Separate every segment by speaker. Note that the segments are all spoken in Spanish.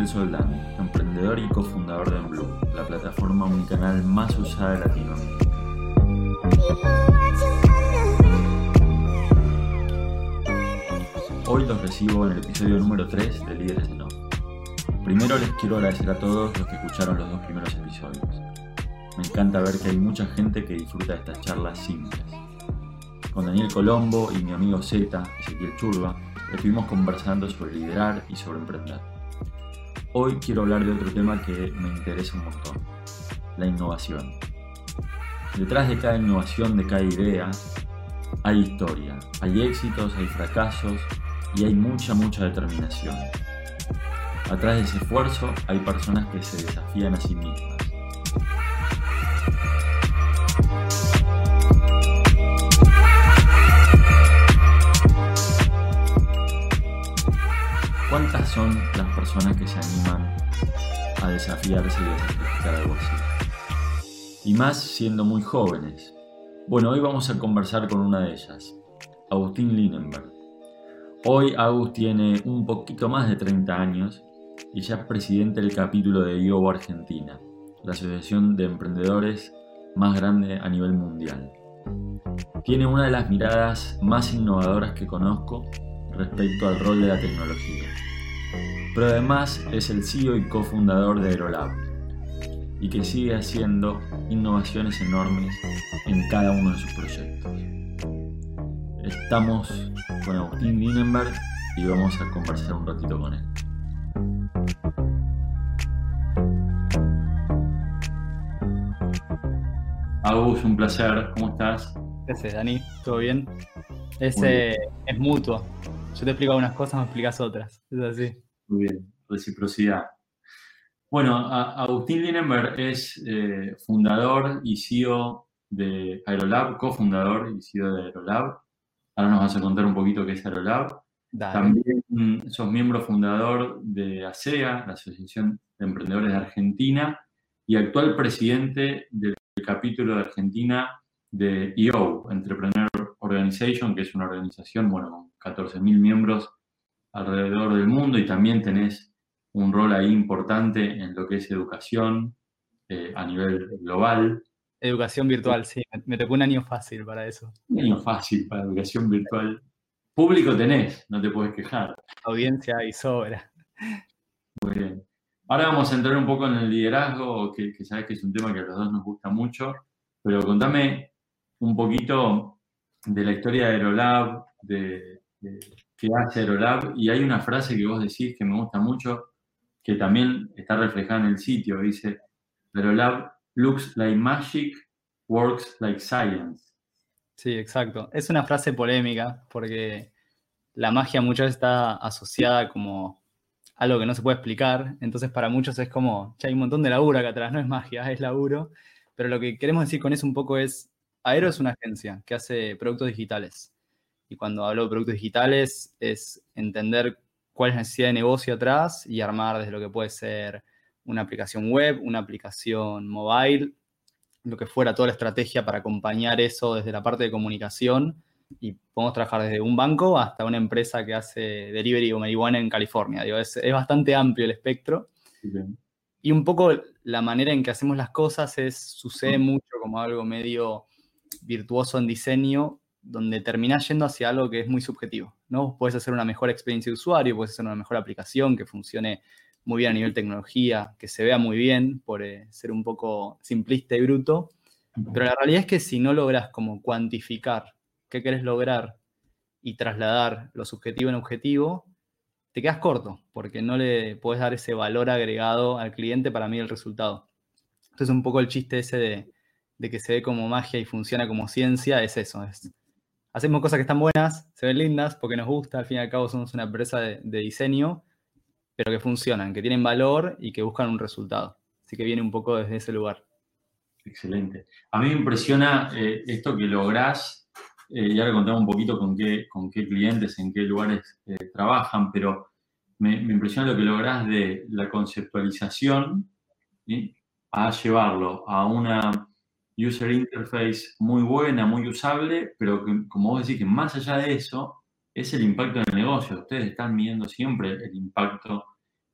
Speaker 1: Daniel Soldán, emprendedor y cofundador de Enblue, la plataforma unicanal más usada de Latinoamérica. Hoy los recibo en el episodio número 3 de Líderes de No. Primero les quiero agradecer a todos los que escucharon los dos primeros episodios. Me encanta ver que hay mucha gente que disfruta de estas charlas simples. Con Daniel Colombo y mi amigo Z, Ezequiel Churba, estuvimos conversando sobre liderar y sobre emprender. Hoy quiero hablar de otro tema que me interesa un montón, la innovación. Detrás de cada innovación, de cada idea, hay historia, hay éxitos, hay fracasos y hay mucha, mucha determinación. Atrás de ese esfuerzo hay personas que se desafían a sí mismas. ¿Cuántas son las personas que se animan a desafiarse y a sacrificar algo así? Y más siendo muy jóvenes. Bueno, hoy vamos a conversar con una de ellas, Agustín Linenberg. Hoy Agus tiene un poquito más de 30 años y ya es presidente del capítulo de IOBO Argentina, la asociación de emprendedores más grande a nivel mundial. Tiene una de las miradas más innovadoras que conozco respecto al rol de la tecnología. Pero además es el CEO y cofundador de Aerolab y que sigue haciendo innovaciones enormes en cada uno de sus proyectos. Estamos con Agustín Linenberg y vamos a conversar un ratito con él. Agus, un placer, ¿cómo estás?
Speaker 2: Gracias, Dani, ¿todo bien? Es, eh, es mutuo. Yo te explico algunas cosas, me explicas otras. Es así.
Speaker 1: Muy bien, reciprocidad. Bueno, Agustín Linenberg es eh, fundador y CEO de Aerolab, cofundador y CEO de Aerolab. Ahora nos vas a contar un poquito qué es Aerolab. También sos miembro fundador de ASEA, la Asociación de Emprendedores de Argentina, y actual presidente del capítulo de Argentina de EO, Entrepreneur Organization, que es una organización bueno, con 14.000 miembros alrededor del mundo y también tenés un rol ahí importante en lo que es educación eh, a nivel global.
Speaker 2: Educación virtual, sí, me tocó un año fácil para eso.
Speaker 1: Un año fácil para educación virtual. Público tenés, no te puedes quejar.
Speaker 2: Audiencia y sobra.
Speaker 1: Muy bien. Ahora vamos a entrar un poco en el liderazgo, que, que sabes que es un tema que a los dos nos gusta mucho, pero contame un poquito de la historia de Aerolab, de, qué hace Aerolab, y hay una frase que vos decís que me gusta mucho, que también está reflejada en el sitio, dice, Aerolab looks like magic, works like science.
Speaker 2: Sí, exacto. Es una frase polémica porque la magia muchas veces está asociada como algo que no se puede explicar, entonces para muchos es como, ya hay un montón de laburo acá atrás, no es magia, es laburo, pero lo que queremos decir con eso un poco es, Aero es una agencia que hace productos digitales. Y cuando hablo de productos digitales es entender cuál es la necesidad de negocio atrás y armar desde lo que puede ser una aplicación web, una aplicación mobile, lo que fuera toda la estrategia para acompañar eso desde la parte de comunicación. Y podemos trabajar desde un banco hasta una empresa que hace delivery o marihuana en California. Digo, es, bastante amplio el espectro. Y un poco la manera en que hacemos las cosas es, sucede mucho como algo medio virtuoso en diseño donde terminás yendo hacia algo que es muy subjetivo, ¿no? Puedes hacer una mejor experiencia de usuario, puedes hacer una mejor aplicación que funcione muy bien a nivel tecnología, que se vea muy bien por eh, ser un poco simplista y bruto, pero la realidad es que si no logras como cuantificar qué querés lograr y trasladar lo subjetivo en objetivo, te quedas corto, porque no le puedes dar ese valor agregado al cliente para mí el resultado. Entonces un poco el chiste ese de de que se ve como magia y funciona como ciencia es eso. Es, hacemos cosas que están buenas, se ven lindas porque nos gusta, al fin y al cabo somos una empresa de, diseño, pero que funcionan, que tienen valor y que buscan un resultado. Así que viene un poco desde ese lugar.
Speaker 1: Excelente. A mí me impresiona eh, esto que lográs, eh, y ahora contamos un poquito con qué, con qué clientes, en qué lugares eh, trabajan, pero me, impresiona lo que lográs de la conceptualización a llevarlo a una user interface muy buena, muy usable, pero que, como vos decís, que más allá de eso, es el impacto en el negocio. Ustedes están midiendo siempre el impacto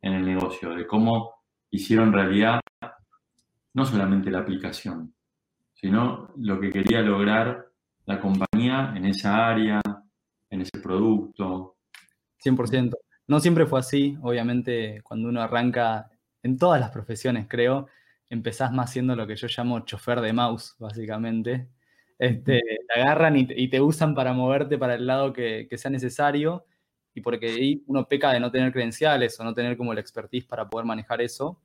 Speaker 1: en el negocio, de cómo hicieron realidad no solamente la aplicación, sino lo que quería lograr la compañía en esa área, en ese producto.
Speaker 2: 100%. No siempre fue así, obviamente cuando uno arranca en todas las profesiones, creo, empezás más siendo lo que yo llamo chofer de mouse, básicamente. Este, te agarran y te, usan para moverte para el lado que, sea necesario y porque ahí uno peca de no tener credenciales o no tener como el expertise para poder manejar eso.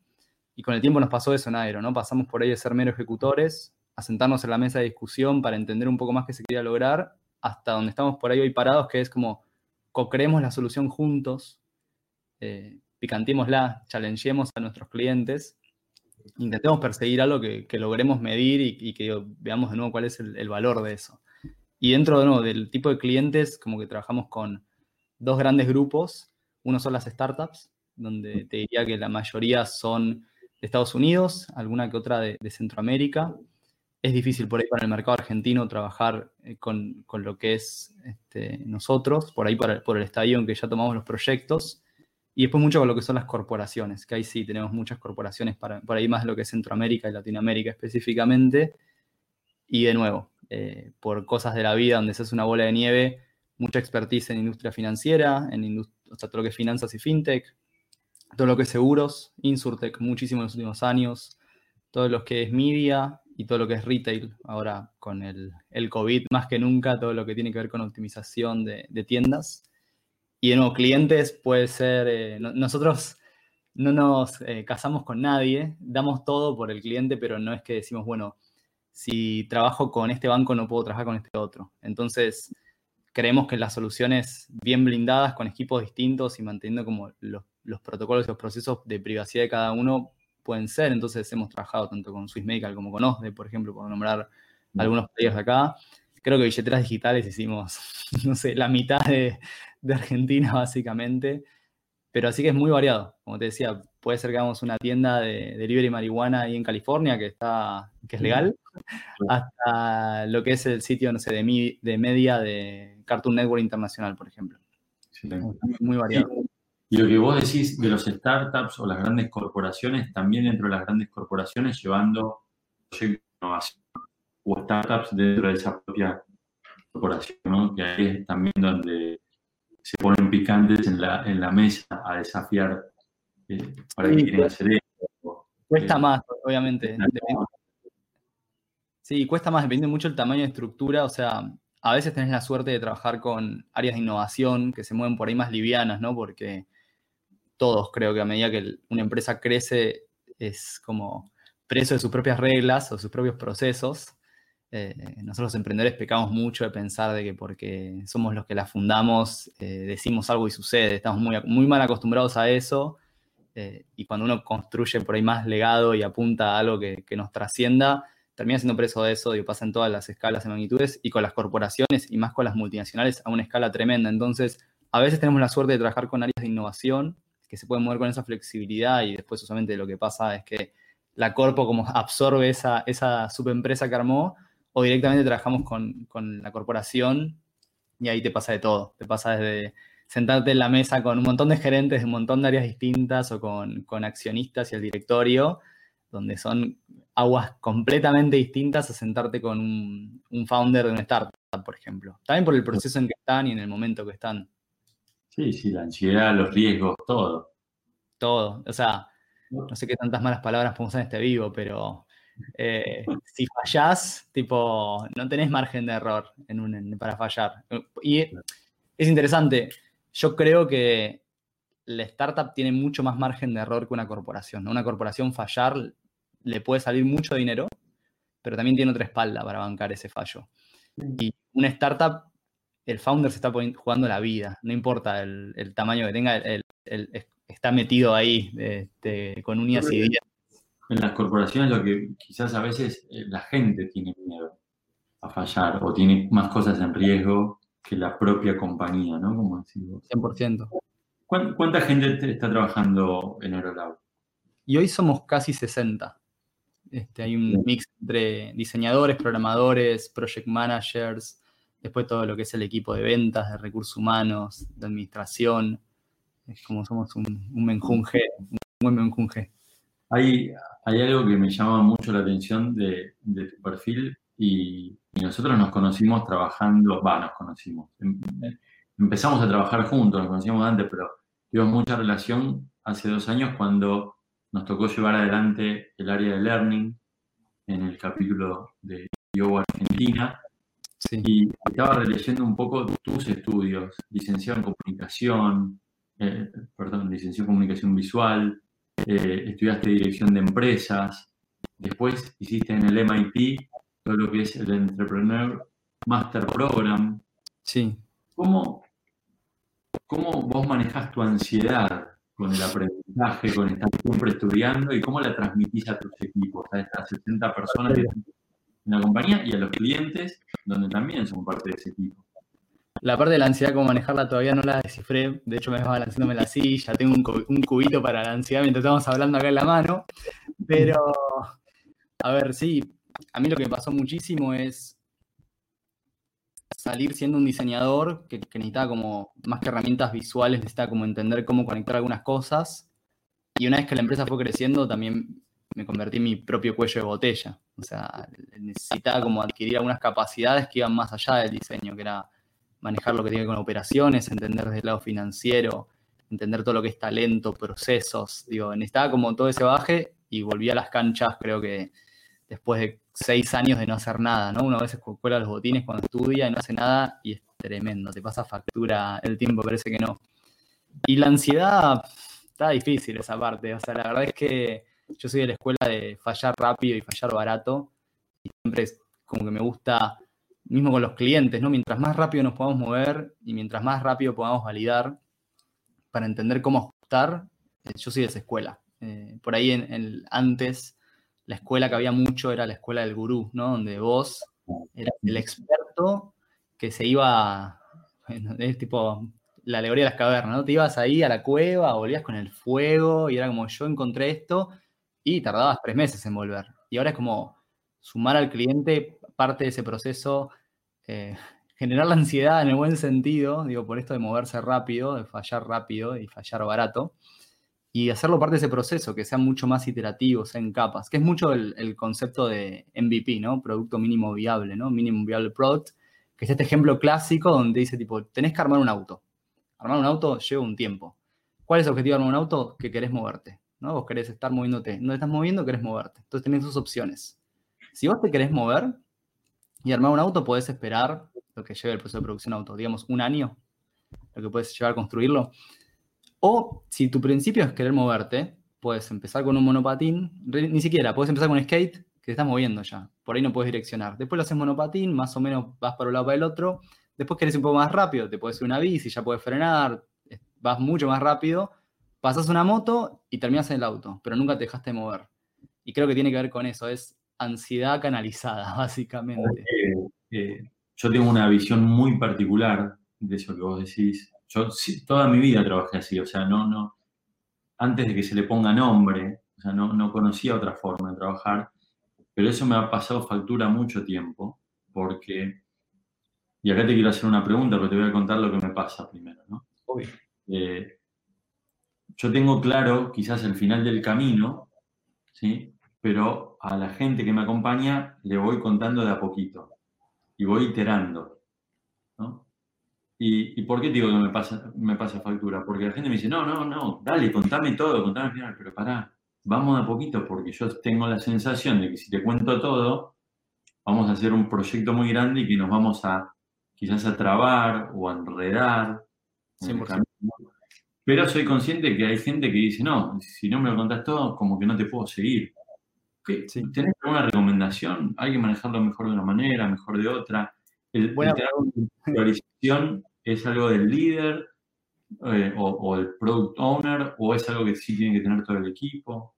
Speaker 2: Y con el tiempo nos pasó eso en Aero, ¿no? Pasamos por ahí de ser mero ejecutores a sentarnos en la mesa de discusión para entender un poco más qué se quería lograr, hasta donde estamos por ahí hoy parados, que es como co-creemos la solución juntos, eh, picantémosla, challengemos a nuestros clientes, intentemos perseguir algo que, logremos medir y, que veamos de nuevo cuál es el, valor de eso. Y dentro de nuevo del tipo de clientes, como que trabajamos con dos grandes grupos. Uno son las startups, donde te diría que la mayoría son de Estados Unidos, alguna que otra de Centroamérica, es difícil por ahí para el mercado argentino trabajar eh, con, lo que es este, nosotros, por ahí por el estadio en que ya tomamos los proyectos, y después mucho con lo que son las corporaciones, que ahí sí tenemos muchas corporaciones para, por ahí más lo que es Centroamérica y Latinoamérica específicamente, y de nuevo, eh, por cosas de la vida donde se hace una bola de nieve, mucha expertise en industria financiera, en o sea, todo lo que es finanzas y fintech, todo lo que es seguros, Insurtech muchísimo en los últimos años, todo lo que es media, y todo lo que es retail, ahora con el, el, COVID más que nunca, todo lo que tiene que ver con optimización de tiendas. Y de nuevo, clientes puede ser, eh, nosotros no nos eh, casamos con nadie, damos todo por el cliente, pero no es que decimos, bueno, si trabajo con este banco no puedo trabajar con este otro. Entonces, creemos que las soluciones bien blindadas, con equipos distintos y manteniendo como los, los protocolos y los procesos de privacidad de cada uno, pueden ser. Entonces hemos trabajado tanto con Swiss Medical como con OSDE, por ejemplo, por nombrar algunos players de acá. Creo que billeteras digitales hicimos, no sé, la mitad de, Argentina básicamente. Pero así que es muy variado. Como te decía, puede ser que hagamos una tienda de, de libre marihuana ahí en California que, está, que es legal, hasta lo que es el sitio, no sé, de, de media de Cartoon Network Internacional, por ejemplo. Muy variado.
Speaker 1: Y lo que vos decís de los startups o las grandes corporaciones, también dentro de las grandes corporaciones, llevando proyectos de innovación o startups dentro de esa propia corporación, ¿no? que ahí es también donde se ponen picantes en la, en la mesa a desafiar eh, para que quieren hacer
Speaker 2: esto. Cuesta eh, más, obviamente. Sí, cuesta más, depende mucho el tamaño de estructura, o sea, a veces tenés la suerte de trabajar con áreas de innovación que se mueven por ahí más livianas, ¿no? Porque todos creo que a medida que una empresa crece es como preso de sus propias reglas o sus propios procesos. Eh, nosotros emprendedores pecamos mucho de pensar de que porque somos los que la fundamos, eh, decimos algo y sucede. Estamos muy, muy mal acostumbrados a eso. Eh, y cuando uno construye por ahí más legado y apunta a algo que, nos trascienda, termina siendo preso de eso y pasa en todas las escalas y magnitudes y con las corporaciones y más con las multinacionales a una escala tremenda. Entonces, a veces tenemos la suerte de trabajar con áreas de innovación que se pueden mover con esa flexibilidad y después usualmente lo que pasa es que la corpo como absorbe esa, esa subempresa que armó o directamente trabajamos con, con, la corporación y ahí te pasa de todo. Te pasa desde sentarte en la mesa con un montón de gerentes de un montón de áreas distintas o con, con accionistas y el directorio, donde son aguas completamente distintas a sentarte con un, un founder de una startup, por ejemplo. También por el proceso en que están y en el momento que están.
Speaker 1: Sí, sí, la ansiedad, los riesgos, todo.
Speaker 2: Todo. O sea, no sé qué tantas malas palabras podemos usar en este vivo, pero eh, si fallás, tipo, no tenés margen de error en un, para fallar. Y es interesante. Yo creo que la startup tiene mucho más margen de error que una corporación. Una corporación fallar le puede salir mucho dinero, pero también tiene otra espalda para bancar ese fallo. Y una startup el founder se está jugando la vida, no importa el, tamaño que tenga, está metido ahí este, con uñas y dientes.
Speaker 1: En las corporaciones lo que quizás a veces eh, la gente tiene miedo a fallar o tiene más cosas en riesgo que la propia compañía, ¿no? Como decimos.
Speaker 2: 100%.
Speaker 1: ¿Cuánta gente está trabajando en Aerolab?
Speaker 2: Y hoy somos casi 60. Este, hay un mix entre diseñadores, programadores, project managers, después todo lo que es el equipo de ventas, de recursos humanos, de administración. Es como somos un, un menjunje, un buen menjunje.
Speaker 1: Hay, hay algo que me llama mucho la atención de, de tu perfil y, y, nosotros nos conocimos trabajando, va, nos conocimos. Em, empezamos a trabajar juntos, nos conocíamos antes, pero tuvimos mucha relación hace dos años cuando nos tocó llevar adelante el área de learning en el capítulo de Yoga Argentina. Y estaba releyendo un poco tus estudios, licenciado en comunicación, eh, perdón, licenciado en comunicación visual, eh, estudiaste dirección de empresas, después hiciste en el MIT todo lo que es el Entrepreneur Master Program.
Speaker 2: Sí.
Speaker 1: ¿Cómo, cómo vos manejas tu ansiedad con el aprendizaje, con estar siempre estudiando y cómo la transmitís a tus equipos, a estas 70 personas en la compañía y a los clientes, donde también son parte de ese equipo.
Speaker 2: La parte de la ansiedad, cómo manejarla, todavía no la descifré. De hecho, me va balanceándome la silla, tengo un, cubito para la ansiedad mientras estamos hablando acá en la mano. Pero, a ver, sí, a mí lo que pasó muchísimo es salir siendo un diseñador que, necesitaba como, más que herramientas visuales, necesitaba como entender cómo conectar algunas cosas. Y una vez que la empresa fue creciendo, también me convertí en mi propio cuello de botella. O sea, necesitaba como adquirir algunas capacidades que iban más allá del diseño, que era manejar lo que tiene con operaciones, entender desde el lado financiero, entender todo lo que es talento, procesos. Digo, necesitaba como todo ese baje y volví a las canchas, creo que después de seis años de no hacer nada, ¿no? Uno a veces cuela los botines cuando estudia y no hace nada y es tremendo, te pasa factura el tiempo, parece que no. Y la ansiedad, está difícil esa parte, o sea, la verdad es que yo soy de la escuela de fallar rápido y fallar barato y siempre es como que me gusta, mismo con los clientes, ¿no? Mientras más rápido nos podamos mover y mientras más rápido podamos validar para entender cómo ajustar, eh, yo soy de esa escuela. Eh, por ahí en, el antes la escuela que había mucho era la escuela del gurú, ¿no? Donde vos eras el experto que se iba, es tipo la alegoría de las cavernas, ¿no? Te ibas ahí a la cueva, volvías con el fuego y era como yo encontré esto y tardabas tres meses en volver. Y ahora es como sumar al cliente parte de ese proceso, eh, generar la ansiedad en el buen sentido, digo, por esto de moverse rápido, de fallar rápido y fallar barato y hacerlo parte de ese proceso, que sea mucho más iterativo, sea en capas, que es mucho el, concepto de MVP, ¿no? Producto mínimo viable, ¿no? Minimum Viable Product, que es este ejemplo clásico donde dice, tipo, tenés que armar un auto. Armar un auto lleva un tiempo. ¿Cuál es el objetivo de armar un auto? Que querés moverte, ¿no? Vos querés estar moviéndote. No te estás moviendo, querés moverte. Entonces tenés dos opciones. Si vos te querés mover y armar un auto, podés esperar lo que lleve el proceso de producción de auto, digamos, un año, lo que puedes llevar a construirlo. O si tu principio es querer moverte, puedes empezar con un monopatín, ni siquiera, puedes empezar con skate, que te estás moviendo ya. Por ahí no puedes direccionar. Después lo haces monopatín, más o menos vas para un lado para el otro. Después querés un poco más rápido, te puedes ir una bici, ya puedes frenar, vas mucho más rápido. Pasas una moto y terminas en el auto, pero nunca te dejaste de mover. Y creo que tiene que ver con eso, es ansiedad canalizada, básicamente.
Speaker 1: Eh, yo tengo una visión muy particular de eso que vos decís. Yo toda mi vida trabajé así, o sea, no, no, antes de que se le ponga nombre, o sea, no, no conocía otra forma de trabajar, pero eso me ha pasado factura mucho tiempo, porque, y acá te quiero hacer una pregunta, pero te voy a contar lo que me pasa primero, ¿no? Eh, yo tengo claro quizás el final del camino, ¿sí? Pero a la gente que me acompaña le voy contando de a poquito y voy iterando, ¿no? ¿Y, por qué digo que me pasa, me pasa factura? Porque la gente me dice, no, no, no, dale, contame todo, contame al final, pero pará, vamos a poquito, porque yo tengo la sensación de que si te cuento todo, vamos a hacer un proyecto muy grande y que nos vamos a quizás a trabar o a enredar. Pero soy consciente que hay gente que dice, no, si no me lo contás todo, como que no te puedo seguir. ¿Tenés alguna recomendación? ¿Hay que manejarlo mejor de una manera, mejor de otra? El, bueno, priorización ¿Es algo del líder eh, o, el product owner o es algo que sí tiene que tener todo el equipo?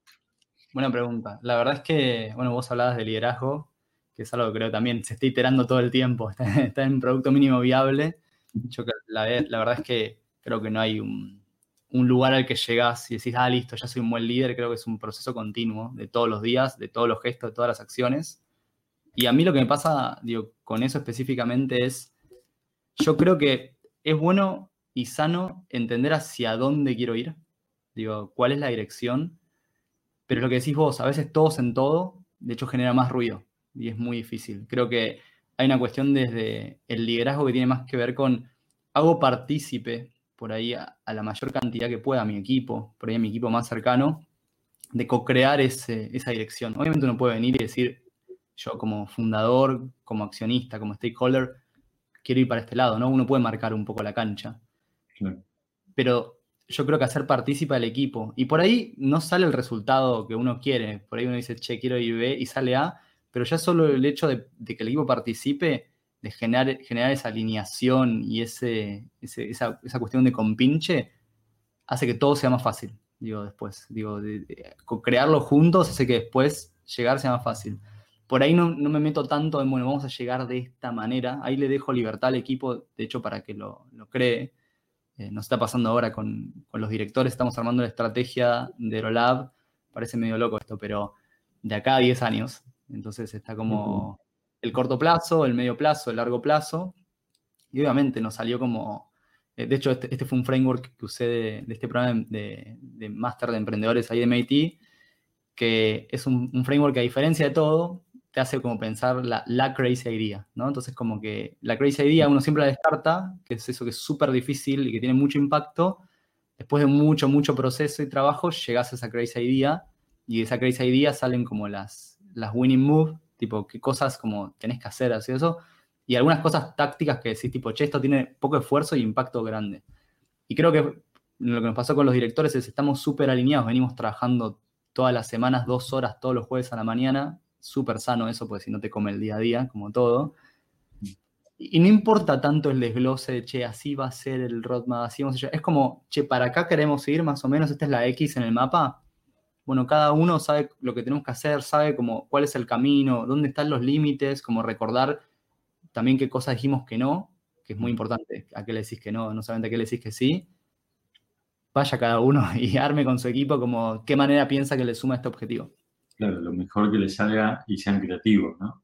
Speaker 2: Buena pregunta. La verdad es que, bueno, vos hablabas de liderazgo, que es algo que creo también se está iterando todo el tiempo, está, en producto mínimo viable. Yo, la, la, verdad es que creo que no hay un, un lugar al que llegas y decís, ah, listo, ya soy un buen líder. Creo que es un proceso continuo de todos los días, de todos los gestos, de todas las acciones. Y a mí lo que me pasa, digo, con eso específicamente es Yo creo que es bueno y sano entender hacia dónde quiero ir, digo, cuál es la dirección, pero lo que decís vos, a veces todos en todo, de hecho genera más ruido y es muy difícil. Creo que hay una cuestión desde el liderazgo que tiene más que ver con hago partícipe por ahí a, la mayor cantidad que pueda a mi equipo, por ahí a mi equipo más cercano, de co-crear esa dirección. Obviamente uno puede venir y decir, yo como fundador, como accionista, como stakeholder, quiero ir para este lado, ¿no? Uno puede marcar un poco la cancha. Pero yo creo que hacer partícipe al equipo. Y por ahí no sale el resultado que uno quiere. Por ahí uno dice, che, quiero ir B y sale A, pero ya solo el hecho de, que el equipo participe, de generar, esa alineación y ese, esa, cuestión de compinche, hace que todo sea más fácil, digo, después. Digo, crearlo juntos hace que después llegar sea más fácil. Por ahí no, me meto tanto en, bueno, vamos a llegar de esta manera. Ahí le dejo libertad al equipo, de hecho, para que lo, lo cree eh, nos está pasando ahora con, los directores, estamos armando la estrategia de Aerolab, parece medio loco esto, pero de acá a 10 años. Entonces está como el corto plazo, el medio plazo, el largo plazo. Y obviamente nos salió como, eh, de hecho este, este, fue un framework que usé de, este programa de, de máster de emprendedores ahí de MIT, que es un, un framework que a diferencia de todo, te hace como pensar la, la, crazy idea, ¿no? Entonces como que la crazy idea uno siempre la descarta, que es eso que es súper difícil y que tiene mucho impacto. Después de mucho, mucho proceso y trabajo, llegas a esa crazy idea y de esa crazy idea salen como las, las winning moves, tipo qué cosas como tenés que hacer, así eso, y algunas cosas tácticas que decís tipo, che, esto tiene poco esfuerzo y impacto grande. Y creo que lo que nos pasó con los directores es estamos súper alineados, venimos trabajando todas las semanas, dos horas, todos los jueves a la mañana, súper sano eso, porque si no te come el día a día, como todo. Y no importa tanto el desglose de, che, así va a ser el roadmap, así vamos a Es como, che, para acá queremos ir más o menos, esta es la X en el mapa. Bueno, cada uno sabe lo que tenemos que hacer, sabe como cuál es el camino, dónde están los límites, como recordar también qué cosas dijimos que no, que es muy importante, a qué le decís que no, no solamente a qué le decís que sí. Vaya cada uno y arme con su equipo como qué manera piensa que le suma este objetivo.
Speaker 1: Claro, lo mejor que les salga y sean creativos, ¿no?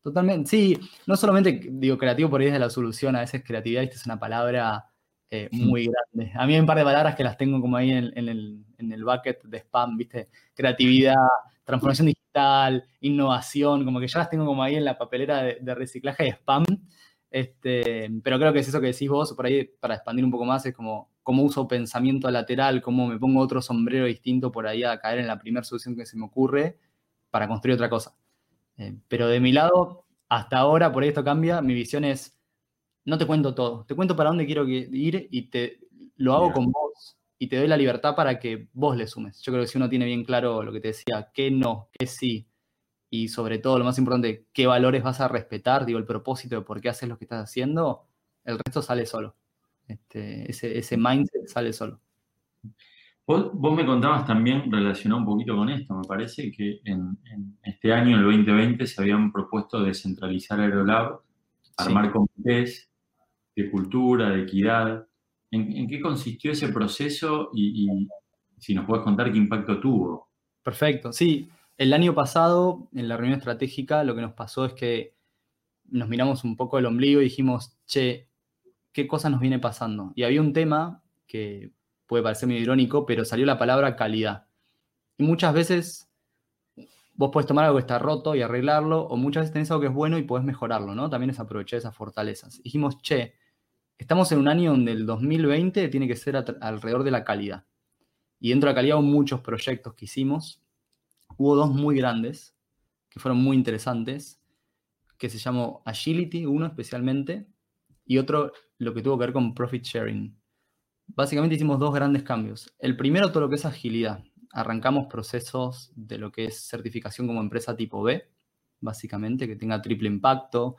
Speaker 2: Totalmente, sí, no solamente digo creativo por ahí es de la solución, a veces creatividad es una palabra eh, muy grande. A mí hay un par de palabras que las tengo como ahí en, el, en, el, bucket de spam, ¿viste? Creatividad, transformación digital, innovación, como que ya las tengo como ahí en la papelera de, reciclaje de spam. Este, pero creo que es eso que decís vos, por ahí para expandir un poco más, es como cómo uso pensamiento lateral, cómo me pongo otro sombrero distinto por ahí a caer en la primera solución que se me ocurre para construir otra cosa. Eh, pero de mi lado, hasta ahora, por ahí esto cambia, mi visión es, no te cuento todo, te cuento para dónde quiero ir y te lo hago con vos y te doy la libertad para que vos le sumes. Yo creo que si uno tiene bien claro lo que te decía, qué no, qué sí, y sobre todo, lo más importante, qué valores vas a respetar, digo, el propósito de por qué haces lo que estás haciendo, el resto sale solo. Este, ese, mindset sale solo.
Speaker 1: Vos, me contabas también, relacionado un poquito con esto, me parece que en, este año, el 2020, se habían propuesto descentralizar Aerolab, armar comités de cultura, de equidad. ¿En, qué consistió ese proceso y, si nos puedes contar qué impacto tuvo?
Speaker 2: Perfecto, sí. El año pasado, en la reunión estratégica, lo que nos pasó es que nos miramos un poco el ombligo y dijimos, che, qué cosas nos viene pasando. Y había un tema que puede parecer muy irónico, pero salió la palabra calidad. Y muchas veces vos podés tomar algo que está roto y arreglarlo, o muchas veces tenés algo que es bueno y podés mejorarlo, ¿no? También es aprovechar esas fortalezas. Dijimos, che, estamos en un año donde el 2020 tiene que ser alrededor de la calidad. Y dentro de la calidad hubo muchos proyectos que hicimos. Hubo dos muy grandes, que fueron muy interesantes, que se llamó Agility, uno especialmente, y otro lo que tuvo que ver con profit sharing. Básicamente hicimos dos grandes cambios. El primero, todo lo que es agilidad. Arrancamos procesos de lo que es certificación como empresa tipo B, básicamente, que tenga triple impacto.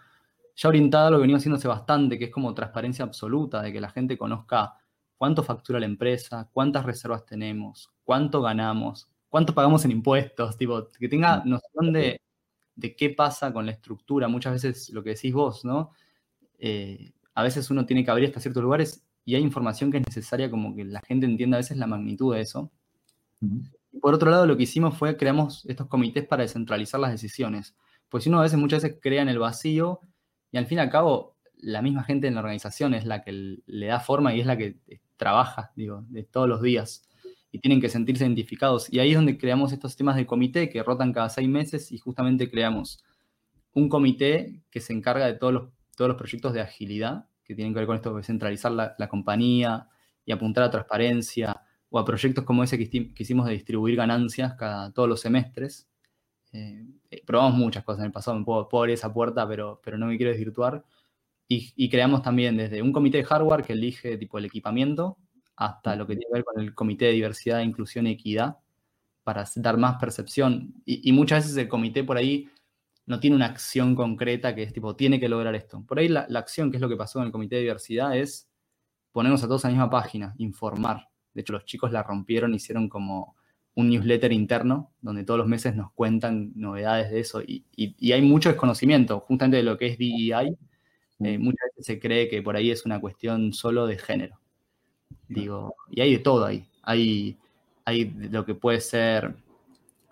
Speaker 2: Ya orientado a lo que venimos haciendo hace bastante, que es como transparencia absoluta, de que la gente conozca cuánto factura la empresa, cuántas reservas tenemos, cuánto ganamos, cuánto pagamos en impuestos, tipo, que tenga noción de, de qué pasa con la estructura. Muchas veces lo que decís vos, ¿no? Eh, a veces uno tiene que abrir hasta ciertos lugares y hay información que es necesaria como que la gente entienda a veces la magnitud de eso. por otro lado, lo que hicimos fue creamos estos comités para descentralizar las decisiones. Pues si uno a veces muchas veces crea en el vacío y al fin y al cabo la misma gente en la organización es la que le da forma y es la que trabaja, digo, de todos los días. Y tienen que sentirse identificados. Y ahí es donde creamos estos sistemas de comité que rotan cada seis meses y justamente creamos un comité que se encarga de todos los, todos los proyectos de agilidad que tienen que ver con esto de centralizar la, compañía y apuntar a transparencia, o a proyectos como ese que, hicimos de distribuir ganancias cada, todos los semestres. Eh, probamos muchas cosas en el pasado, me puedo, abrir esa puerta, pero, pero no me quiero desvirtuar. Y, creamos también desde un comité de hardware que elige tipo el equipamiento hasta lo que tiene que ver con el comité de diversidad, inclusión y equidad para dar más percepción. Y, y muchas veces el comité por ahí no tiene una acción concreta que es tipo, tiene que lograr esto. Por ahí la, acción, que es lo que pasó en el Comité de Diversidad, es ponernos a todos a la misma página, informar. De hecho, los chicos la rompieron, hicieron como un newsletter interno donde todos los meses nos cuentan novedades de eso y, hay mucho desconocimiento justamente de lo que es DEI. Eh, muchas veces se cree que por ahí es una cuestión solo de género. Digo, y hay de todo ahí. Hay, hay lo que puede ser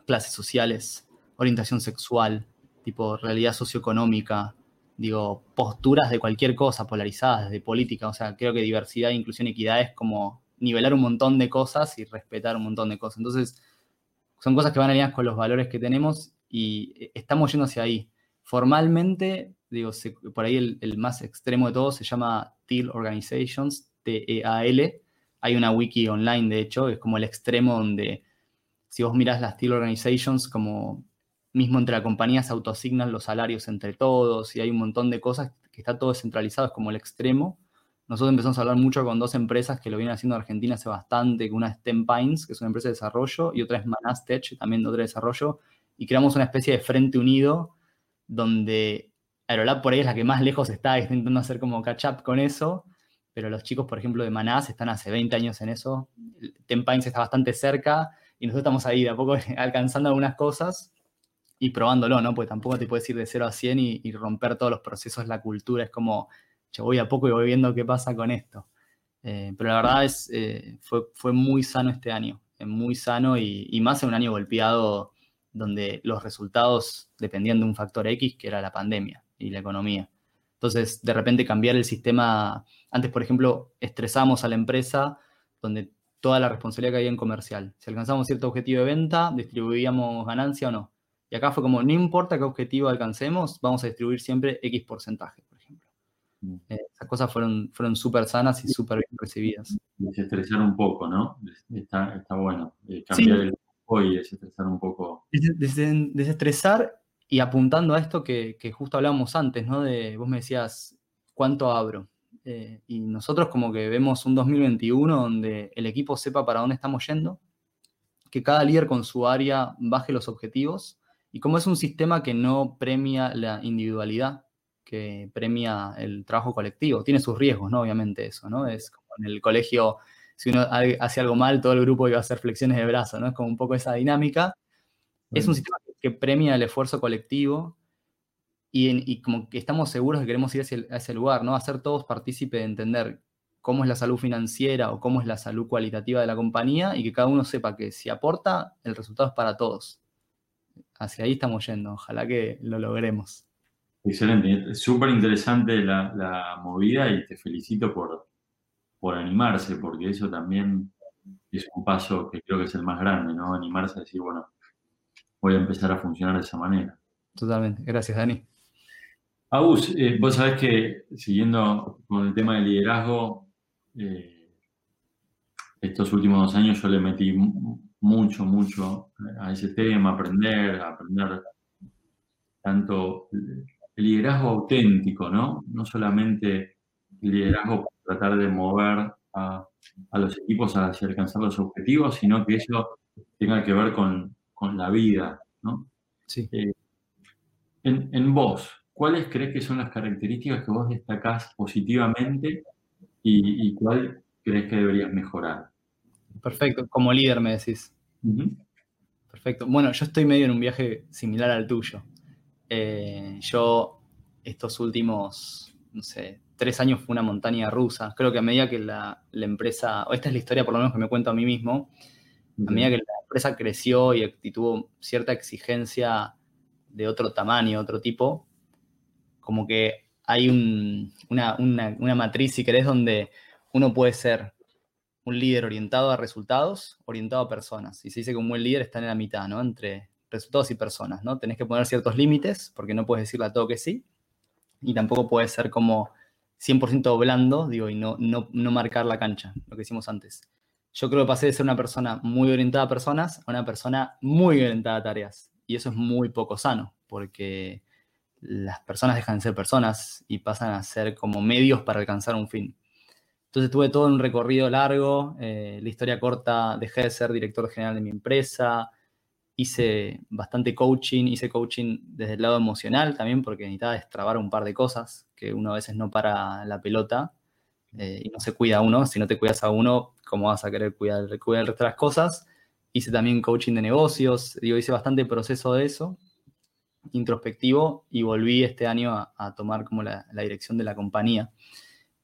Speaker 2: clases sociales, orientación sexual, tipo realidad socioeconómica, digo, posturas de cualquier cosa polarizadas, de política, o sea, creo que diversidad, inclusión y equidad es como nivelar un montón de cosas y respetar un montón de cosas. Entonces, son cosas que van alineadas con los valores que tenemos y eh, estamos yendo hacia ahí. Formalmente, digo, por ahí el, más extremo de todo se llama TEAL Organizations, T-E-A-L. Hay una wiki online, de hecho, es como el extremo donde, si vos mirás las TEAL Organizations como mismo entre la compañía se autoasignan los salarios entre todos y hay un montón de cosas que está todo descentralizado, es como el extremo. Nosotros empezamos a hablar mucho con dos empresas que lo vienen haciendo en Argentina hace bastante, una es Ten Pines, que es una empresa de desarrollo, y otra es Manastech, también de otro desarrollo, y creamos una especie de frente unido donde Aerolab por ahí es la que más lejos está, intentando hacer como catch up con eso, pero los chicos, por ejemplo, de Manás están hace 20 años en eso, Ten Pines está bastante cerca, y nosotros estamos ahí de a poco alcanzando algunas cosas, y probándolo, ¿no? Porque tampoco te puedes ir de 0 a 100 y, romper todos los procesos, la cultura, es como, yo voy a poco y voy viendo qué pasa con esto. Eh, pero la verdad es, eh, fue, muy sano este año, muy sano y, más en un año golpeado donde los resultados dependían de un factor X, que era la pandemia y la economía. Entonces, de repente cambiar el sistema, antes, por ejemplo, estresamos a la empresa donde toda la responsabilidad caía en comercial. Si alcanzamos cierto objetivo de venta, distribuíamos ganancia o no. Y acá fue como, no importa qué objetivo alcancemos, vamos a distribuir siempre X porcentaje, por ejemplo. Mm. Eh, esas cosas fueron, fueron súper sanas y súper bien recibidas.
Speaker 1: Desestresar un poco, ¿no? Está, está bueno. Eh, cambiar el foco y desestresar un poco.
Speaker 2: desestresar y apuntando a esto que, que, justo hablábamos antes, ¿no? De, vos me decías, ¿cuánto abro? Eh, y nosotros como que vemos un 2021 donde el equipo sepa para dónde estamos yendo, que cada líder con su área baje los objetivos y como es un sistema que no premia la individualidad, que premia el trabajo colectivo, tiene sus riesgos, ¿no? Obviamente eso, ¿no? Es como en el colegio, si uno hace algo mal, todo el grupo iba a hacer flexiones de brazo, ¿no? Es como un poco esa dinámica. Es un sistema que premia el esfuerzo colectivo y, como que estamos seguros que queremos ir a ese lugar, ¿no? Hacer todos partícipes de entender cómo es la salud financiera o cómo es la salud cualitativa de la compañía y que cada uno sepa que si aporta, el resultado es para todos hacia ahí estamos yendo. Ojalá que lo logremos.
Speaker 1: Excelente, súper interesante la, movida y te felicito por, por animarse, porque eso también es un paso que creo que es el más grande, ¿no? Animarse a decir, bueno, voy a empezar a funcionar de esa manera.
Speaker 2: Totalmente, gracias Dani.
Speaker 1: Agus, eh, vos sabés que siguiendo con el tema del liderazgo, eh, estos últimos dos años yo le metí mucho, mucho a ese tema, aprender, aprender tanto el liderazgo auténtico, ¿no? No solamente el liderazgo para tratar de mover a, los equipos hacia alcanzar los objetivos, sino que eso tenga que ver con, la vida, ¿no?
Speaker 2: Sí.
Speaker 1: Eh, en, vos, ¿cuáles crees que son las características que vos destacás positivamente y, y cuál crees que deberías mejorar?
Speaker 2: Perfecto, como líder me decís. Perfecto. Bueno, yo estoy medio en un viaje similar al tuyo. Eh, yo estos últimos, no sé, tres años fue una montaña rusa. Creo que a medida que la, empresa, o esta es la historia por lo menos que me cuento a mí mismo, a medida que la empresa creció y, y, tuvo cierta exigencia de otro tamaño, otro tipo, como que hay una, una matriz, si querés, donde uno puede ser un líder orientado a resultados, orientado a personas. Y se dice que un buen líder está en la mitad, ¿no? Entre resultados y personas, ¿no? Tenés que poner ciertos límites porque no puedes decirle a todo que sí. Y tampoco puedes ser como 100% blando, digo, y no, no, no marcar la cancha, lo que hicimos antes. Yo creo que pasé de ser una persona muy orientada a personas a una persona muy orientada a tareas. Y eso es muy poco sano, porque las personas dejan de ser personas y pasan a ser como medios para alcanzar un fin. Entonces tuve todo un recorrido largo, eh, la historia corta, dejé de ser director general de mi empresa, hice bastante coaching, hice coaching desde el lado emocional también porque necesitaba destrabar un par de cosas que uno a veces no para la pelota eh, y no se cuida a uno. Si no te cuidas a uno, ¿cómo vas a querer cuidar, cuidar las cosas? Hice también coaching de negocios, digo, hice bastante proceso de eso, introspectivo, y volví este año a, tomar como la dirección de la compañía.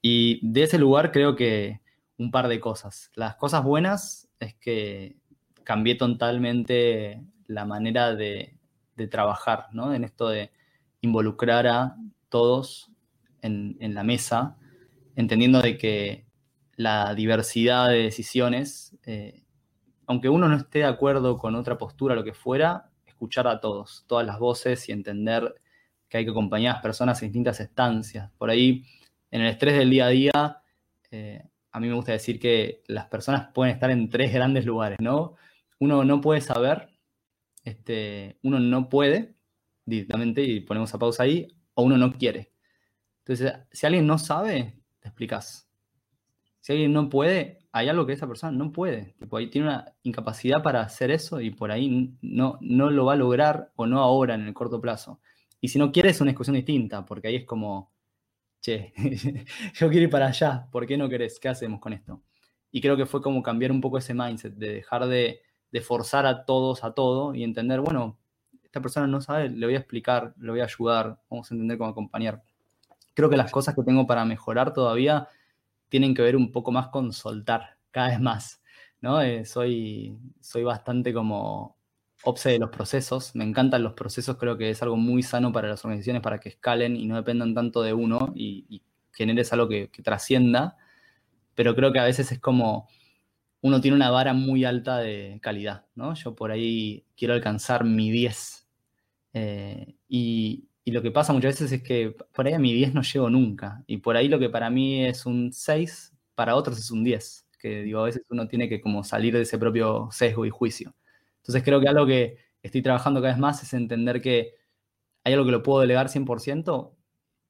Speaker 2: Y de ese lugar creo que un par de cosas. Las cosas buenas es que cambié totalmente la manera de, trabajar, ¿no? En esto de involucrar a todos en, la mesa, entendiendo de que la diversidad de decisiones, eh, aunque uno no esté de acuerdo con otra postura, lo que fuera, escuchar a todos, todas las voces y entender que hay que acompañar a las personas en distintas estancias. Por ahí en el estrés del día a día, eh, a mí me gusta decir que las personas pueden estar en tres grandes lugares, ¿no? Uno no puede saber, este, uno no puede directamente, y ponemos a pausa ahí, o uno no quiere. Entonces, si alguien no sabe, te explicas. Si alguien no puede, hay algo que esa persona no puede. Tipo, ahí tiene una incapacidad para hacer eso y por ahí no, no lo va a lograr o no ahora en el corto plazo. Y si no quiere, es una discusión distinta, porque ahí es como, che, yo quiero ir para allá, ¿por qué no querés? ¿Qué hacemos con esto? Y creo que fue como cambiar un poco ese mindset, de dejar de, forzar a todos a todo y entender, bueno, esta persona no sabe, le voy a explicar, le voy a ayudar, vamos a entender cómo acompañar. Creo que las cosas que tengo para mejorar todavía tienen que ver un poco más con soltar, cada vez más, ¿no? Eh, soy, soy bastante como obse de los procesos, me encantan los procesos, creo que es algo muy sano para las organizaciones para que escalen y no dependan tanto de uno y, generes algo que, trascienda, pero creo que a veces es como uno tiene una vara muy alta de calidad, ¿no? Yo por ahí quiero alcanzar mi 10 eh, y, lo que pasa muchas veces es que por ahí a mi 10 no llego nunca y por ahí lo que para mí es un 6, para otros es un 10, que digo, a veces uno tiene que como salir de ese propio sesgo y juicio. Entonces creo que algo que estoy trabajando cada vez más es entender que hay algo que lo puedo delegar 100%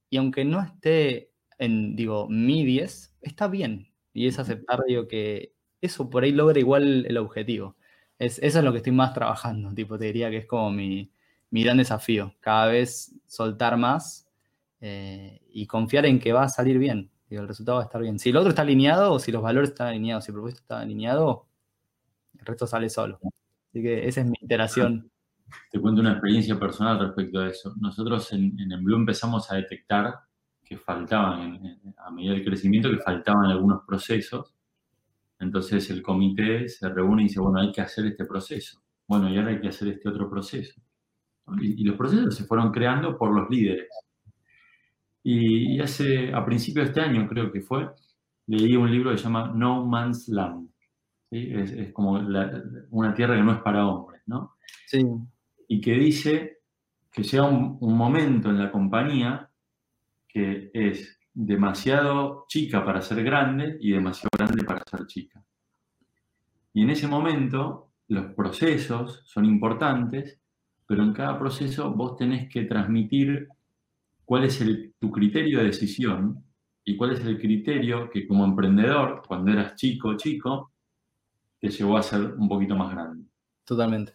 Speaker 2: y aunque no esté en, digo, mi 10, está bien. Y es aceptar, digo, que eso por ahí logra igual el objetivo. Es, eso es lo que estoy más trabajando, tipo, te diría que es como mi, gran desafío. Cada vez soltar más eh, y confiar en que va a salir bien. Digo, el resultado va a estar bien. Si el otro está alineado, o si los valores están alineados, si el propósito está alineado, el resto sale solo. Así que esa es mi iteración.
Speaker 1: Te cuento una experiencia personal respecto a eso. Nosotros en, en Blue empezamos a detectar que faltaban, a medida del crecimiento, que faltaban algunos procesos. Entonces el comité se reúne y dice, bueno, hay que hacer este proceso. Bueno, y ahora hay que hacer este otro proceso. Y, los procesos se fueron creando por los líderes. Y, hace, a principios de este año creo que fue, leí un libro que se llama No Man's Land es, como una tierra que no es para hombres, ¿no?
Speaker 2: Sí.
Speaker 1: Y que dice que llega un, momento en la compañía que es demasiado chica para ser grande y demasiado grande para ser chica. Y en ese momento los procesos son importantes, pero en cada proceso vos tenés que transmitir cuál es tu criterio de decisión y cuál es el criterio que como emprendedor, cuando eras chico chico, que llegó a ser un poquito más grande.
Speaker 2: Totalmente.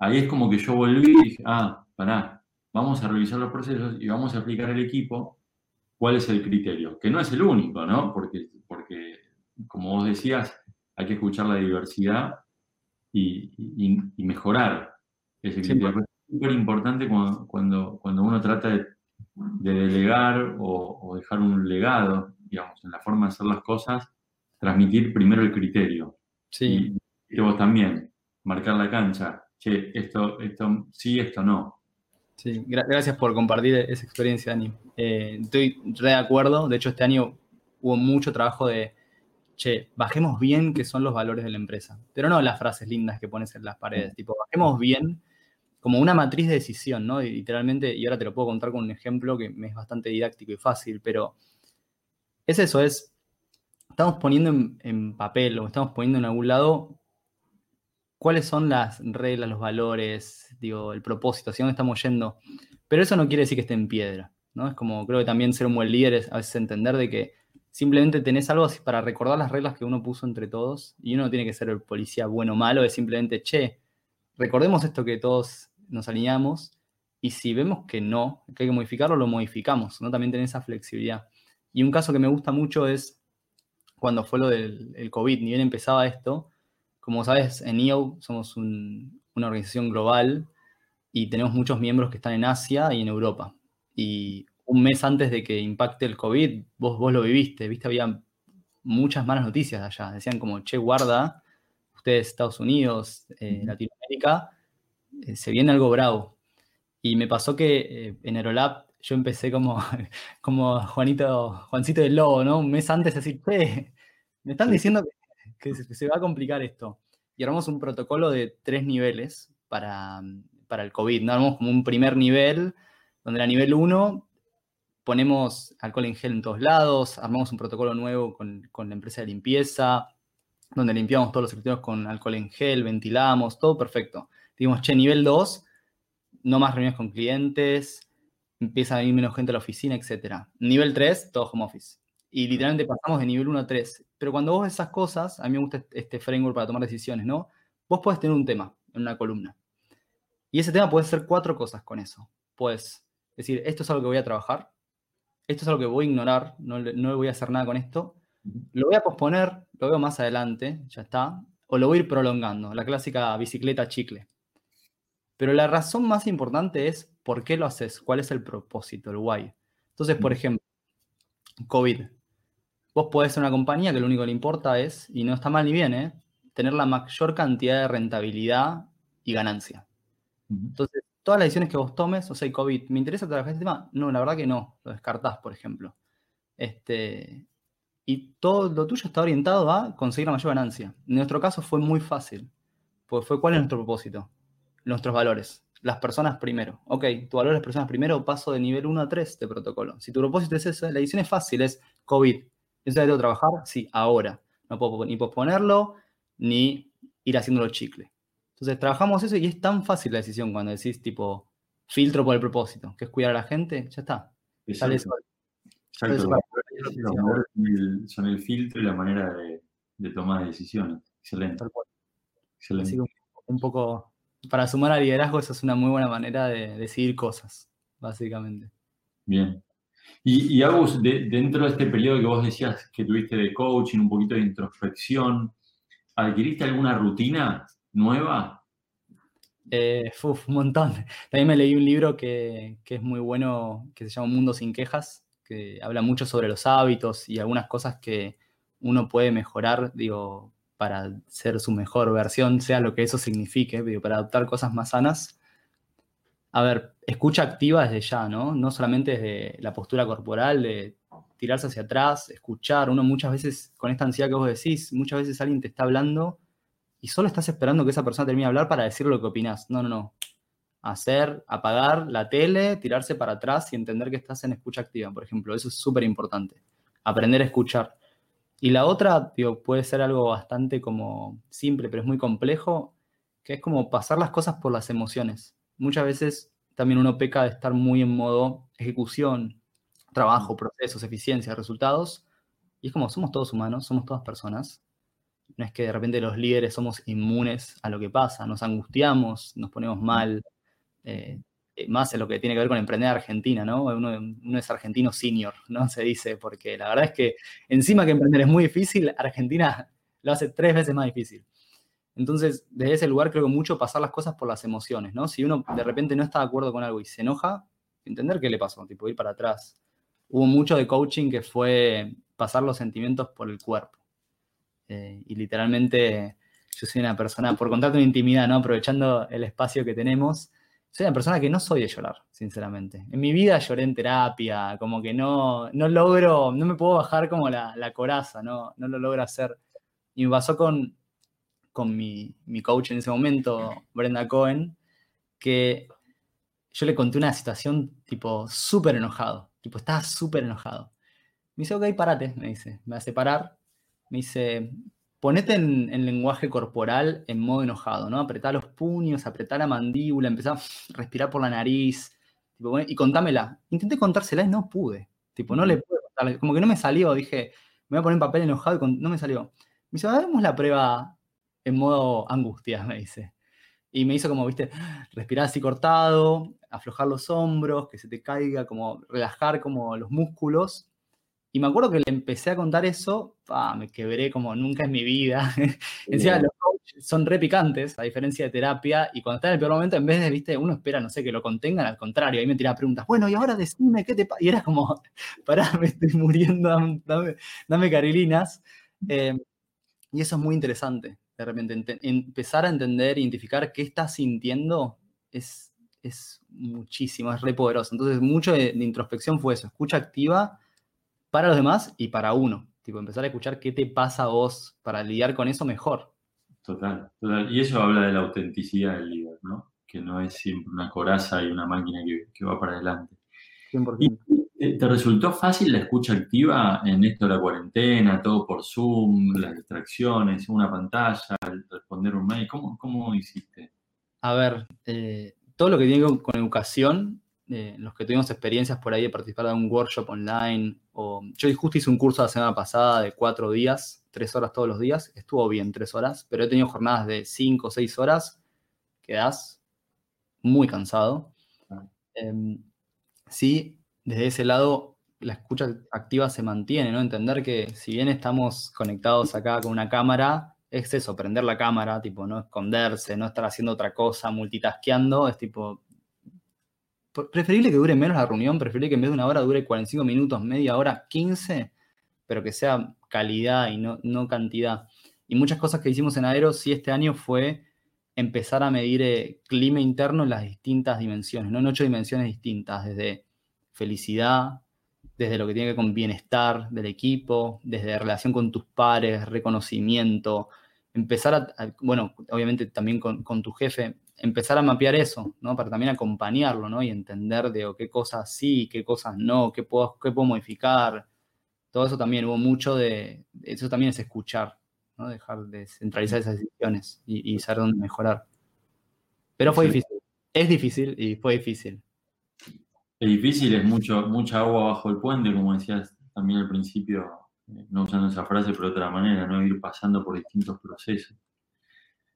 Speaker 1: ahí es como que yo volví y dije, ah, pará, vamos a revisar los procesos y vamos a aplicar al equipo cuál es el criterio, que no es el único, ¿no? Porque, porque como vos decías, hay que escuchar la diversidad y, mejorar ese criterio. Es súper importante cuando, cuando, cuando, uno trata de, delegar o, o, dejar un legado, digamos, en la forma de hacer las cosas, transmitir primero el criterio.
Speaker 2: Sí.
Speaker 1: Y, vos también, marcar la cancha. Che, esto, esto sí, esto no.
Speaker 2: Sí, gracias por compartir esa experiencia, Dani. Eh, estoy re de acuerdo. De hecho, este año hubo mucho trabajo de, che, bajemos bien qué son los valores de la empresa. Pero no las frases lindas que pones en las paredes. Tipo, bajemos bien como una matriz de decisión, ¿no? literalmente, y ahora te lo puedo contar con un ejemplo que me es bastante didáctico y fácil, pero es eso, es, estamos poniendo en, papel o estamos poniendo en algún lado cuáles son las reglas, los valores, digo, el propósito, hacia dónde estamos yendo. Pero eso no quiere decir que esté en piedra, ¿no? Es como, creo que también ser un buen líder es a veces entender de que simplemente tenés algo así para recordar las reglas que uno puso entre todos y uno no tiene que ser el policía bueno o malo, es simplemente, che, recordemos esto que todos nos alineamos y si vemos que no, que hay que modificarlo, lo modificamos, ¿no? También tener esa flexibilidad. Y un caso que me gusta mucho es cuando fue lo del COVID, ni bien empezaba esto, como sabes, en EO somos una organización global y tenemos muchos miembros que están en Asia y en Europa. Y un mes antes de que impacte el COVID, vos, vos lo viviste, viste, había muchas malas noticias allá. Decían como, che, guarda, ustedes Estados Unidos, eh, Latinoamérica, eh, se viene algo bravo. Y me pasó que eh, en Aerolab yo empecé como, como Juanito, Juancito del Lobo, ¿no? Un mes antes de decir, me están diciendo que, se, va a complicar esto. Y armamos un protocolo de tres niveles para, para el COVID, ¿no? Armamos como un primer nivel, donde era nivel 1 ponemos alcohol en gel en todos lados, armamos un protocolo nuevo con, con la empresa de limpieza, donde limpiamos todos los escritorios con alcohol en gel, ventilamos, todo perfecto. Digamos, che, nivel 2, no más reuniones con clientes, empieza a venir menos gente a la oficina, etc. Nivel 3, todo home office. Y literalmente pasamos de nivel 1 a 3. Pero cuando vos esas cosas, a mí me gusta este framework para tomar decisiones, ¿no? Vos podés tener un tema en una columna. Y ese tema puede ser cuatro cosas con eso. Puedes decir, esto es algo que voy a trabajar, esto es algo que voy a ignorar, no, no voy a hacer nada con esto, lo voy a posponer, lo veo más adelante, ya está, o lo voy a ir prolongando, la clásica bicicleta chicle. Pero la razón más importante es por qué lo haces, cuál es el propósito, el why. Entonces, por ejemplo, COVID. Vos podés ser una compañía que lo único que le importa es, y no está mal ni bien, ¿eh? tener la mayor cantidad de rentabilidad y ganancia. Entonces, todas las decisiones que vos tomes, o sea, COVID, ¿me interesa trabajar este tema? No, la verdad que no, lo descartás, por ejemplo. Este, y todo lo tuyo está orientado a conseguir la mayor ganancia. En nuestro caso fue muy fácil, pues fue cuál es nuestro propósito nuestros valores. Las personas primero. Ok, tu valor es personas primero, paso de nivel 1 a 3 de protocolo. Si tu propósito es ese, la decisión es fácil, es COVID. ¿Eso debo trabajar? Sí, ahora. No puedo ni posponerlo, ni ir haciéndolo chicle. Entonces, trabajamos eso y es tan fácil la decisión cuando decís, tipo, filtro por el propósito, que es cuidar a la gente, ya está. Sale
Speaker 1: Exacto. Son el, filtro y la manera de, tomar decisiones. Excelente.
Speaker 2: Excelente. Así que un poco para sumar al liderazgo, eso es una muy buena manera de decidir cosas, básicamente.
Speaker 1: Bien. Y, y Agus, dentro de este periodo que vos decías que tuviste de coaching, un poquito de introspección, ¿adquiriste alguna rutina nueva?
Speaker 2: Eh, un montón. También me leí un libro que, que, es muy bueno, que se llama Mundo sin quejas, que habla mucho sobre los hábitos y algunas cosas que uno puede mejorar, digo, para ser su mejor versión, sea lo que eso signifique, para adoptar cosas más sanas. A ver, escucha activa desde ya, ¿no? No solamente desde la postura corporal, de tirarse hacia atrás, escuchar. Uno muchas veces, con esta ansiedad que vos decís, muchas veces alguien te está hablando y solo estás esperando que esa persona termine de hablar para decir lo que opinas. No, no, no. Hacer, apagar la tele, tirarse para atrás y entender que estás en escucha activa, por ejemplo. Eso es súper importante. Aprender a escuchar. Y la otra, puede ser algo bastante como simple, pero es muy complejo, que es como pasar las cosas por las emociones. Muchas veces también uno peca de estar muy en modo ejecución, trabajo, procesos, eficiencia, resultados. Y es como, somos todos humanos, somos todas personas. No es que de repente los líderes somos inmunes a lo que pasa, nos angustiamos, nos ponemos mal, eh, eh, más en lo que tiene que ver con emprender Argentina, ¿no? Uno, es argentino senior, ¿no? Se dice, porque la verdad es que encima que emprender es muy difícil, Argentina lo hace tres veces más difícil. Entonces, desde ese lugar creo que mucho pasar las cosas por las emociones, ¿no? Si uno de repente no está de acuerdo con algo y se enoja, entender qué le pasó, tipo ir para atrás. Hubo mucho de coaching que fue pasar los sentimientos por el cuerpo. Eh, y literalmente yo soy una persona, por contarte una intimidad, ¿no? Aprovechando el espacio que tenemos, soy una persona que no soy de llorar, sinceramente. En mi vida lloré en terapia, como que no, no logro, no me puedo bajar como la, coraza, no, no lo logro hacer. Y me pasó con, con mi, mi coach en ese momento, Brenda Cohen, que yo le conté una situación tipo súper enojado, tipo estaba súper enojado. Me dice, ok, parate, me dice, me hace parar, me dice, ponete en, lenguaje corporal en modo enojado, ¿no? Apretá los puños, apretá la mandíbula, empezá a respirar por la nariz, y contámela. Intenté contársela y no pude, tipo, no le pude contar, como que no me salió, dije, me voy a poner en papel enojado y no me salió. Me dice, hagamos la prueba en modo angustia, me dice. Y me hizo como, viste, respirar así cortado, aflojar los hombros, que se te caiga, como relajar como los músculos. Y me acuerdo que le empecé a contar eso, me quebré como nunca en mi vida. Encima los coaches son re picantes, a diferencia de terapia, y cuando está en el peor momento, en vez de, viste, uno espera, no sé, que lo contengan, al contrario, ahí me tiraba preguntas, bueno, y ahora decime qué te pasa. Y era como, pará, me estoy muriendo, dame, dame carilinas. Eh, y eso es muy interesante de repente empezar a entender, identificar qué estás sintiendo es, es muchísimo, es re poderoso. Entonces, mucho de, introspección fue eso, escucha activa para los demás y para uno. Tipo, empezar a escuchar qué te pasa a vos para lidiar con eso mejor.
Speaker 1: Total, total. Y eso habla de la autenticidad del líder, ¿no? Que no es siempre una coraza y una máquina que, va para adelante. 100%. Eh, ¿Te resultó fácil la escucha activa en esto de la cuarentena, todo por Zoom, las distracciones, una pantalla, responder un mail? ¿Cómo, cómo hiciste?
Speaker 2: A ver, eh, todo lo que tiene con, educación, eh, los que tuvimos experiencias por ahí de participar de un workshop online, o yo justo hice un curso la semana pasada de cuatro días, tres horas todos los días, estuvo bien tres horas, pero he tenido jornadas de cinco o seis horas, quedas muy cansado. Ah. Em, sí, desde ese lado la escucha activa se mantiene, ¿no? Entender que si bien estamos conectados acá con una cámara, es eso, prender la cámara, tipo, no esconderse, no estar haciendo otra cosa, multitasqueando, es tipo, preferible que dure menos la reunión, preferible que en vez de una hora dure 45 minutos, media hora, 15, pero que sea calidad y no, no cantidad. Y muchas cosas que hicimos en Aero, sí, este año fue empezar a medir eh, clima interno en las distintas dimensiones, ¿no? En ocho dimensiones distintas, desde felicidad, desde lo que tiene que ver con bienestar del equipo, desde relación con tus pares, reconocimiento, empezar a, bueno, obviamente también con, tu jefe, empezar a mapear eso, ¿no? Para también acompañarlo, ¿no? Y entender de qué cosas sí, qué cosas no, qué puedo, qué puedo modificar. Todo eso también, hubo mucho de, eso también es escuchar, ¿no? Dejar de centralizar esas decisiones y, saber dónde mejorar. Pero fue difícil, es difícil y fue difícil.
Speaker 1: Es difícil, es mucho, mucha agua bajo el puente, como decías también al principio, eh, no usando esa frase, pero de otra manera, ¿no? Ir pasando por distintos procesos.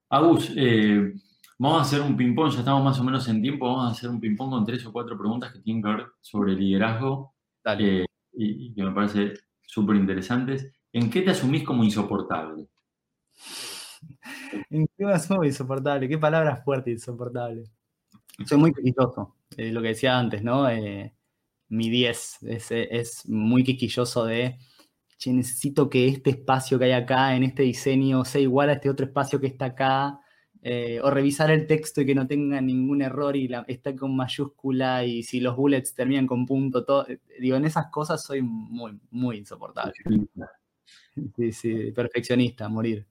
Speaker 1: Agus, eh, vamos a hacer un ping-pong, ya estamos más o menos en tiempo, vamos a hacer un ping-pong con tres o cuatro preguntas que tienen que ver sobre liderazgo eh, y, que me parece súper interesantes. ¿En qué te asumís como insoportable?
Speaker 2: ¿En qué me asumo insoportable? ¿Qué palabra fuerte insoportable? Soy muy quisquilloso, eh, lo que decía antes, ¿no? Eh, mi 10 es, muy quisquilloso de, che, necesito que este espacio que hay acá en este diseño sea igual a este otro espacio que está acá, eh, o revisar el texto y que no tenga ningún error y la, está con mayúscula y si los bullets terminan con punto, todo, digo, en esas cosas soy muy, muy insoportable. Sí, sí, perfeccionista, morir.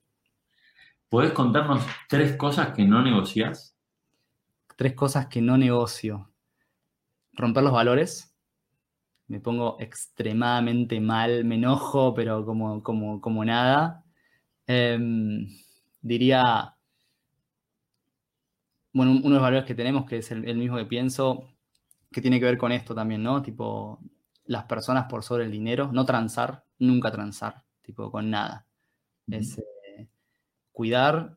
Speaker 1: ¿Puedes contarnos tres cosas que no negocias?
Speaker 2: Tres cosas que no negocio. Romper los valores. Me pongo extremadamente mal, me enojo, pero como, como, como nada. Em, diría, bueno, uno de los valores que tenemos, que es el, mismo que pienso, que tiene que ver con esto también, ¿no? Tipo, las personas por sobre el dinero, no transar, nunca transar, tipo, con nada. Es eh, cuidar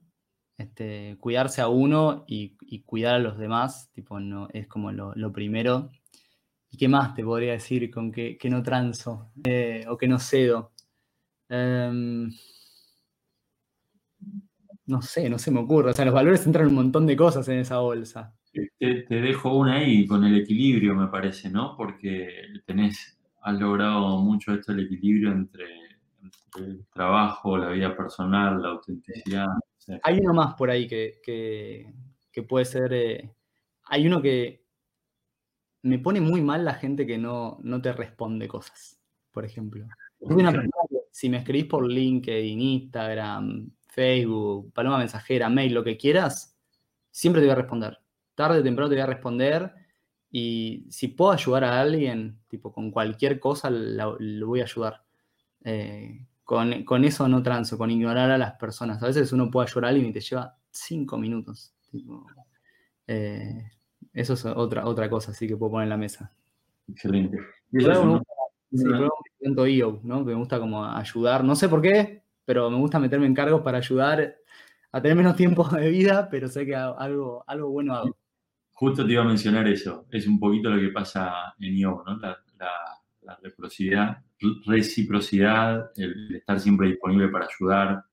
Speaker 2: este, cuidarse a uno y, cuidar a los demás, tipo, no, es como lo, primero. ¿Y qué más te podría decir con que, no transo eh, o que no cedo? Em, no sé, no se me ocurre. O sea, los valores entran un montón de cosas en esa bolsa.
Speaker 1: Te, dejo una ahí con el equilibrio, me parece, ¿no? Porque tenés, has logrado mucho esto, el equilibrio entre el trabajo, la vida personal, la autenticidad.
Speaker 2: Hay uno más por ahí que, puede ser eh, hay uno que me pone muy mal la gente que no, no te responde cosas, por ejemplo. si me escribís por LinkedIn, Instagram, Facebook, paloma mensajera, mail, lo que quieras, siempre te voy a responder. Tarde o temprano te voy a responder y si puedo ayudar a alguien, tipo con cualquier cosa, lo, voy a ayudar. Eh, con, eso no transo, con ignorar a las personas. A veces uno puede alguien y te lleva cinco minutos. Eh, eso es otra, otra cosa, así que puedo poner en la mesa.
Speaker 1: Excelente.
Speaker 2: Y me gusta como ayudar, no sé por qué, pero me gusta meterme en cargos para ayudar a tener menos tiempo de vida, pero sé que algo, algo bueno hago.
Speaker 1: Justo te iba a mencionar eso, es un poquito lo que pasa en IO, ¿no? La, reciprocidad, reciprocidad, el estar siempre disponible para ayudar,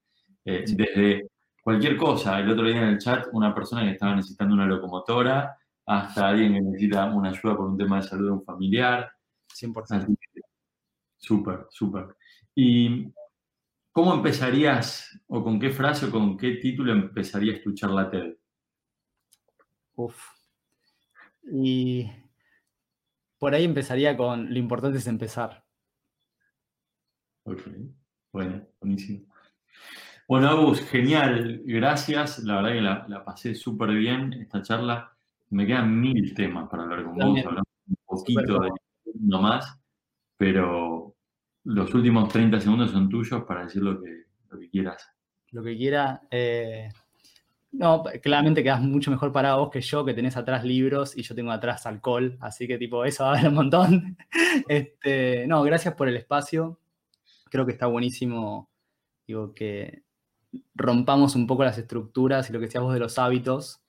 Speaker 1: eh, desde cualquier cosa. El otro día en el chat, una persona que estaba necesitando una locomotora, hasta alguien que necesita una ayuda por un tema de salud de un familiar.
Speaker 2: 100%.
Speaker 1: Súper, súper. ¿Y cómo empezarías, o con qué frase o con qué título empezarías tu charla TED?
Speaker 2: Uf. Y por ahí empezaría con lo importante es empezar.
Speaker 1: Ok, bueno, buenísimo. Bueno, Agus, genial, gracias. La verdad que la, la pasé súper bien esta charla. Me quedan mil temas para hablar con vos, hablamos un poquito de uno más, pero los últimos 30 segundos son tuyos para decir lo que, lo que quieras.
Speaker 2: Lo que quiera. Eh, no, claramente quedas mucho mejor para vos que yo, que tenés atrás libros y yo tengo atrás alcohol, así que tipo, eso va a haber un montón. Este, no, gracias por el espacio. Creo que está buenísimo, digo, que rompamos un poco las estructuras y lo que decías vos de los hábitos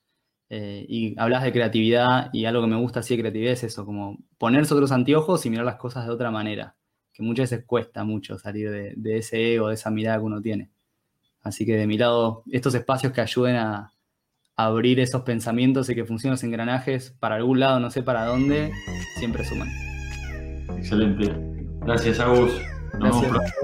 Speaker 2: eh, y hablas de creatividad y algo que me gusta así de creatividad es eso, como ponerse otros anteojos y mirar las cosas de otra manera, que muchas veces cuesta mucho salir de, ese ego, de esa mirada que uno tiene. Así que de mi lado, estos espacios que ayuden a, abrir esos pensamientos y que funcionen los engranajes para algún lado, no sé para dónde, siempre suman.
Speaker 1: Excelente. Gracias, Agus. Nos Gracias.